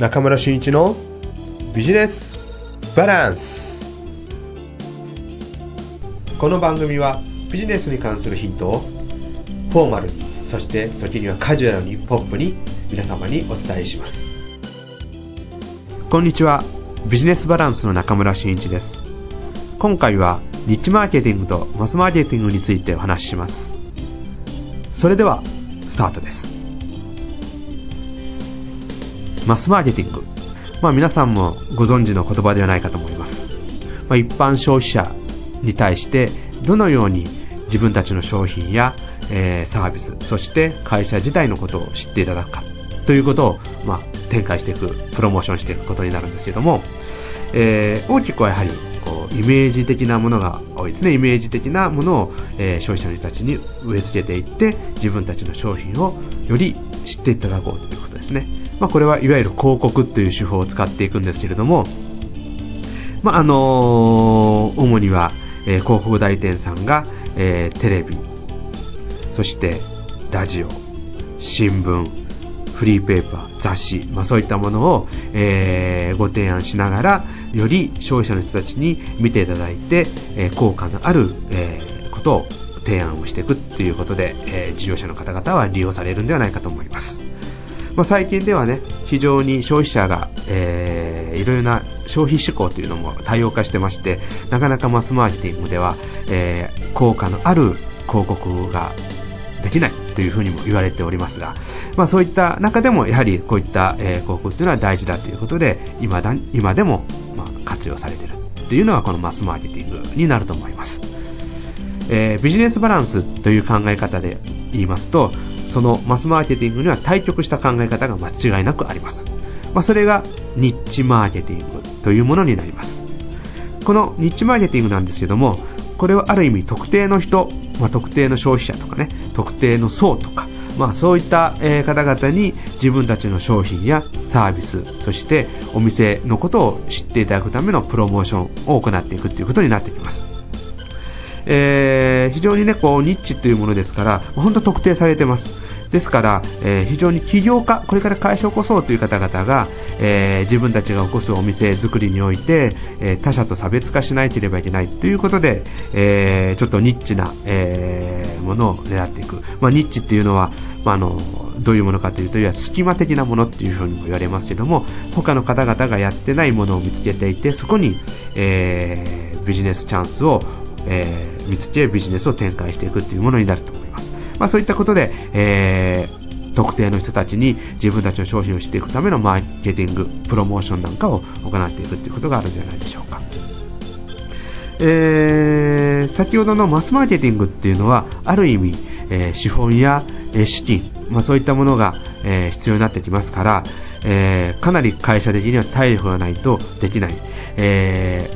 中村俊一のビジネスバランス。この番組はビジネスに関するヒントをフォーマルにそして時にはカジュアルにポップに皆様にお伝えします。こんにちは。ビジネスバランスの中村俊一です。今回はニッチマーケティングとマスマーケティングについてお話しします。それではスタートです。マスマーケティング。まあ皆さんもご存知の言葉ではないかと思います。まあ、一般消費者に対してどのように自分たちの商品や、えー、サービス、そして会社自体のことを知っていただくかということを、まあ、展開していく、プロモーションしていくことになるんですけども、えー、大きくはやはりこうイメージ的なものが多いですね。イメージ的なものを、えー、消費者の人たちに植え付けていって自分たちの商品をより知っていただこうということですね。まあ、これはいわゆる広告という手法を使っていくんですけれども、まあ、あのー、主には、えー、広告代理店さんが、えー、テレビ、そしてラジオ、新聞、フリーペーパー、雑誌、まあ、そういったものを、えー、ご提案しながら、より消費者の人たちに見ていただいて、えー、効果のある、えー、ことを提案をしていくっていうことで、え、事業者の方々は利用されるんではないかと思います。まあ、最近ではね、非常に消費者が、えー、いろいろな消費志向というのも多様化してまして、なかなかマスマーケティングでは、えー、効果のある広告ができないというふうにも言われておりますが、まあ、そういった中でもやはりこういった、えー、広告というのは大事だということで今だ今でも、まあ、活用されているというのがこのマスマーケティングになると思います、えー、ビジネスバランスという考え方で言いますとそのマスマーケティングには対極した考え方が間違いなくあります。まあ、それがニッチマーケティングというものになります。このニッチマーケティングなんですけども、これはある意味特定の人、まあ、特定の消費者とかね、特定の層とか、まあ、そういった、方々に自分たちの商品やサービス、そしてお店のことを知っていただくためのプロモーションを行っていくということになってきます。えー、非常にね、こう、ニッチというものですから、本当特定されてます。ですから、えー、非常に起業家、これから会社を起こそうという方々が、えー、自分たちが起こすお店作りにおいて、えー、他社と差別化しなければいけないということで、えちょっとニッチな、えものを狙っていく。まあ、ニッチっていうのは、まあ、あの、どういうものかというと、いや、隙間的なものっていうふうにも言われますけども、他の方々がやってないものを見つけていて、そこに、えビジネスチャンスをえ、見つけビジネスを展開していくというものになると思います。まあ、そういったことで、えー、特定の人たちに自分たちの商品を知っていくためのマーケティング、プロモーションなんかを行っていくということがあるんじゃないでしょうか。えー、先ほどのマスマーケティングっていうのは、ある意味、えー、資本や、え、資金、まあ、そういったものが、えー、必要になってきますから、えー、かなり会社的には体力がないとできない。え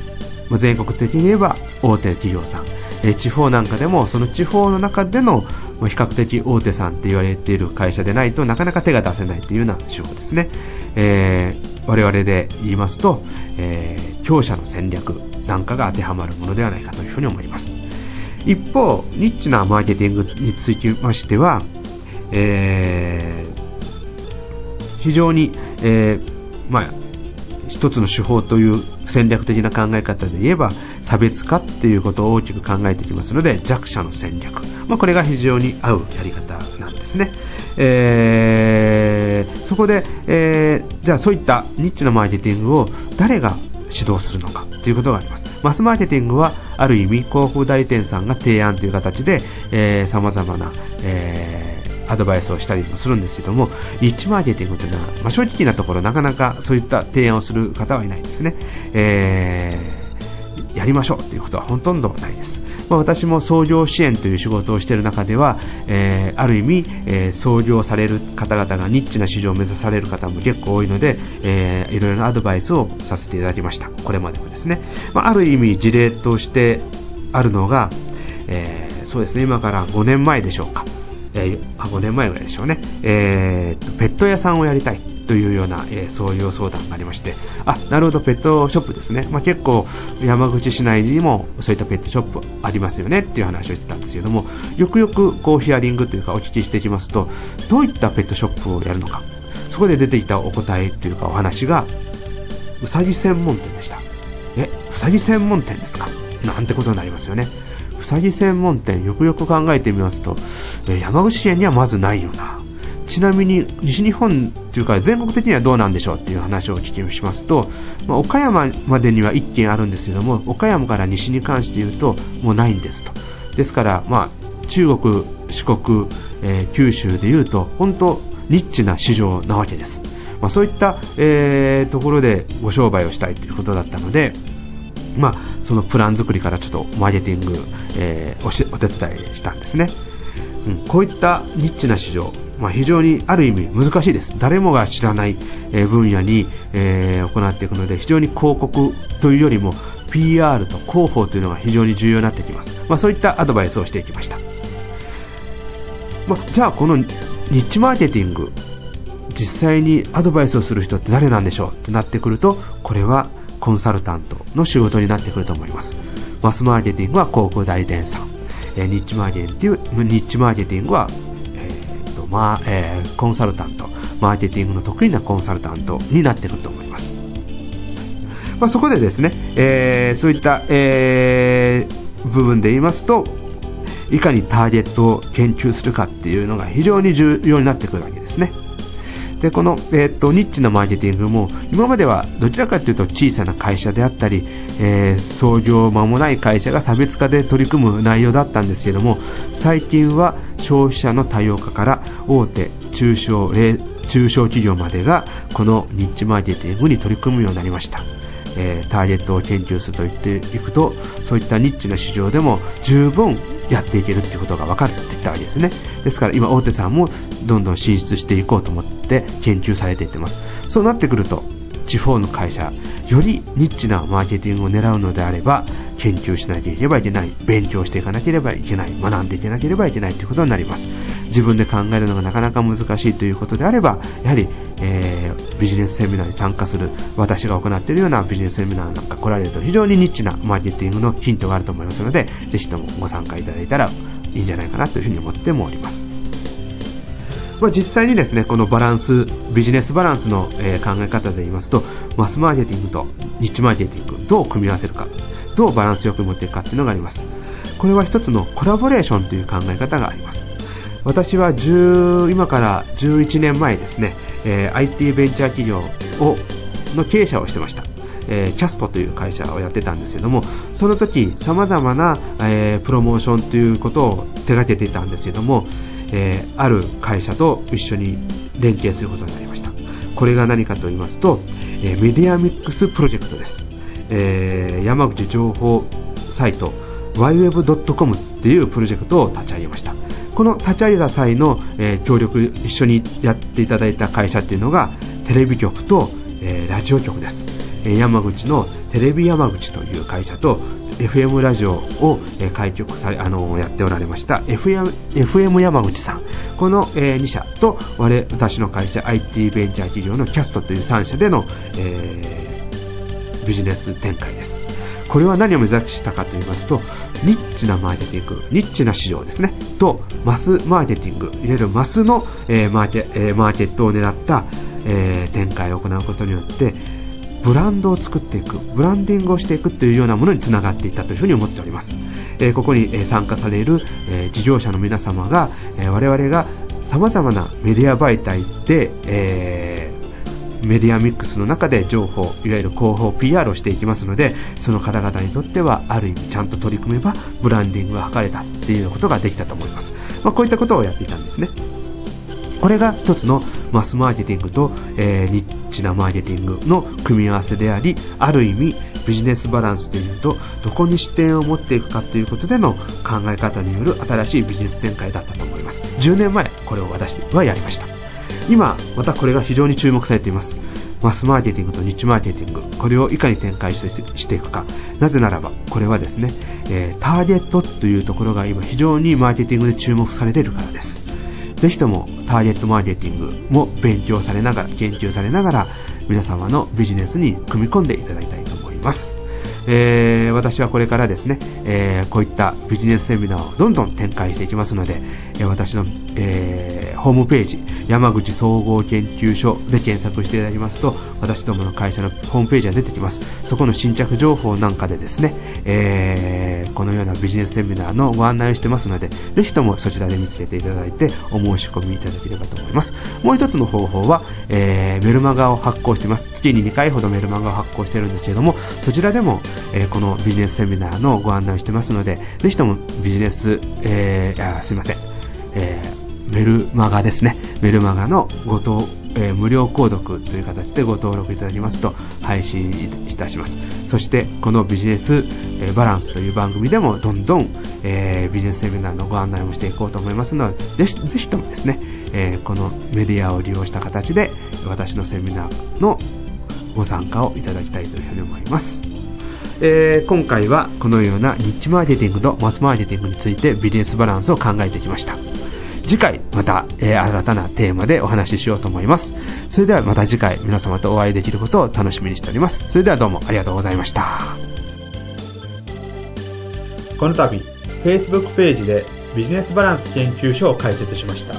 全国的に言えば大手企業さん、地方なんかでもその地方の中での比較的大手さんって言われている会社でないとなかなか手が出せないというような手法ですね、えー、我々で言いますと、えー、強者の戦略なんかが当てはまるものではないかというふうに思います。一方ニッチなマーケティングにつきましては、えー、非常に、えーまあ、一つの手法という戦略的な考え方で言えば差別化っていうことを大きく考えてきますので弱者の戦略、まあ、これが非常に合うやり方なんですね、えー、そこで、えー、じゃあそういったニッチなマーケティングを誰が指導するのかということがあります。マスマーケティングはある意味広告代理店さんが提案という形で、えー、様々な、えーアドバイスをしたりもするんですけども、リッチマーケティングというのは、まあ、正直なところなかなかそういった提案をする方はいないですね。えー、やりましょうということはほとんどないです。まあ、私も創業支援という仕事をしている中では、えー、ある意味、えー、創業される方々がニッチな市場を目指される方も結構多いので、えー、いろいろなアドバイスをさせていただきました。これまでもですね。まあ、ある意味事例としてあるのが、えー、そうですね、今から5年前でしょうか。えー、5年前ぐらいでしょうね、えー、ペット屋さんをやりたい。というような、えー、そういう相談がありまして、あ、なるほど、ペットショップですね。まあ、結構、山口市内にもそういったペットショップありますよね。っていう話をしてたんですけども、よくよくこうヒアリングというかお聞きしていきますと、どういったペットショップをやるのか、そこで出てきたお答えっていうかお話が、うさぎ専門店でした。え、うさぎ専門店ですか？なんてことになりますよね。うさぎ専門店、よくよく考えてみますと、え山口県にはまずないよな。ちなみに西日本というか全国的にはどうなんでしょうっていう話を聞きしますと、まあ、岡山までには1軒あるんですけども岡山から西に関して言うともうないんですとですから、まあ、中国、四国、えー、九州でいうと本当ニッチな市場なわけです、まあ、そういった、えー、ところでご商売をしたいということだったのでまあ、そのプラン作りからちょっとマーケティング、えー、お手伝いしたんですね、うん、こういったニッチな市場、まあ、非常にある意味難しいです。誰もが知らない分野に、えー、行っていくので、非常に広告というよりも PR と広報というのが非常に重要になってきます。まあ、そういったアドバイスをしていきました。まあ、じゃあこのニッチマーケティング、実際にアドバイスをする人って誰なんでしょうってなってくると、これはコンサルタントの仕事になってくると思います。マスマーケティングは広告代理店さん、えニッチマーケティングニッチマーケティングはえーとまあえー、コンサルタント、マーケティングの得意なコンサルタントになってくると思います。まあ、そこでですね、えー、そういった、えー、部分で言いますと、いかにターゲットを研究するかっていうのが非常に重要になってくるわけですね。でこの、えー、っとニッチなマーケティングも今まではどちらかというと小さな会社であったり、えー、創業間もない会社が差別化で取り組む内容だったんですけども最近は消費者の多様化から大手中小中小企業までがこのニッチマーケティングに取り組むようになりました。えー、ターゲットを研究すると言っていくとそういったニッチな市場でも十分やっていけるっていうことが分かってたわけですね。ですから今大手さんもどんどん進出していこうと思って研究されていってます。そうなってくると地方の会社よりニッチなマーケティングを狙うのであれば研究しなければいけない勉強していかなければいけない学んでいかなければいけないということになります。自分で考えるのがなかなか難しいということであればやはり、えー、ビジネスセミナーに参加する私が行っているようなビジネスセミナーなんか来られると非常にニッチなマーケティングのヒントがあると思いますのでぜひともご参加いただいたらいいんじゃないかなというふに思ってもおります。まあ、実際にですねこのバランスビジネスバランスの、え、考え方で言いますとマスマーケティングとニッチマーケティングどう組み合わせるかどうバランスよく持っていくかっていうのがあります。これは一つのコラボレーションという考え方があります。私は10今から11年前ですね、え、IT ベンチャー企業をの経営者をしてました。えー、キャストという会社をやってたんですけどもその時さまざまな、えー、プロモーションということを手掛けていたんですけども、えー、ある会社と一緒に連携することになりました。これが何かと言いますと、えメディアミックスプロジェクトです、え山口情報サイト yweb.com っていうプロジェクトを立ち上げました。この立ち上げた際の、え協力一緒にやっていただいた会社っていうのがテレビ局と、えラジオ局です。山口のテレビ山口という会社と FM ラジオを開局され、あの、やっておられました FM, 山口さん。この、え2社と、我、私の会社 IT ベンチャー企業のキャストという3社での、えー、ビジネス展開です。これは何を目指したかと言いますと、ニッチなマーケティング、ニッチな市場ですね、と、マスマーケティング、いわゆるマスの、えー、マーケ、えー、マーケットを狙った、え、展開を行うことによって、ブランドを作っていく、ブランディングをしていくというようなものにつながっていったというふうに思っております。え、ここに、参加される、え事業者の皆様が、え我々が様々なメディア媒体で、えー、メディアミックスの中で情報、いわゆる広報 PR をしていきますので、その方々にとってはある意味ちゃんと取り組めばブランディングが図れたっていうことができたと思います。まあ、こういったことをやっていたんですね。これが一つのマスマーケティングと、えー、ニッチなマーケティングの組み合わせであり、ある意味ビジネスバランスでいうと、どこに視点を持っていくかということでの考え方による新しいビジネス展開だったと思います。10年前、これを私はやりました。今、またこれが非常に注目されています。マスマーケティングとニッチマーケティング、これをいかに展開していくか。なぜならば、これはですね、えー、ターゲットというところが今非常にマーケティングで注目されているからです。ぜひともターゲットマーケティングも勉強されながら、研究されながら、皆様のビジネスに組み込んでいただきたいと思います。えー、私はこれからですね、えー、こういったビジネスセミナーをどんどん展開していきますので、え、私のえー、ホームページ、山口総合研究所で検索していただきますと、私どもの会社のホームページが出てきます。そこの新着情報なんかでですね、え、このようなビジネスセミナーのご案内をしてますので、ぜひともそちらで見つけていただいて、お申し込みいただければと思います。もう一つの方法は、え、メルマガを発行しています。月に2回ほどメルマガを発行してるんですけども、そちらでも、えー、このビジネスセミナーのご案内をしてますので、ぜひともビジネス、えー、あすいません、えー、メルマガですね。メルマガのごと、えー、無料購読という形でご登録いただきますと配信いたします。そしてこのビジネス、えバランスという番組でもどんどん、えー、ビジネスセミナーのご案内もしていこうと思いますので、ぜひともですね、え、このメディアを利用した形で私のセミナーのご参加をいただきたいというふうに思います。えー、今回はこのようなニッチマーケティングとマスマーケティングについてビジネスバランスを考えてきました。次回また、えー、新たなテーマでお話ししようと思います。それではまた次回皆様とお会いできることを楽しみにしております。それではどうもありがとうございました。この度、Facebook ページでビジネスバランス研究所を開設しました。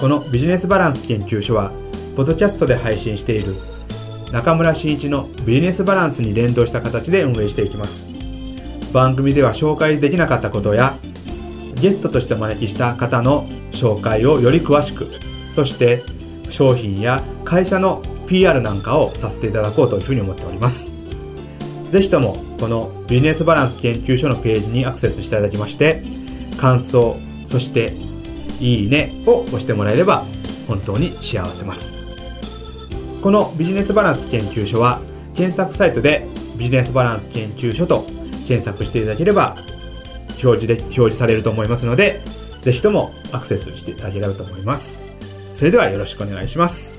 このビジネスバランス研究所は、ポッドキャストで配信している中村真一のビジネスバランスに連動した形で運営していきます。番組では紹介できなかったことやゲストとしてお招きした方の紹介をより詳しく、そして商品や会社の PR なんかをさせていただこうというふうに思っております。ぜひともこのビジネスバランス研究所のページにアクセスしていただきまして、感想、そしていいねを押してもらえれば本当に幸せます。このビジネスバランス研究所は検索サイトでビジネスバランス研究所と検索していただければ表示で、表示されると思いますので、ぜひともアクセスしていただければと思います。それではよろしくお願いします。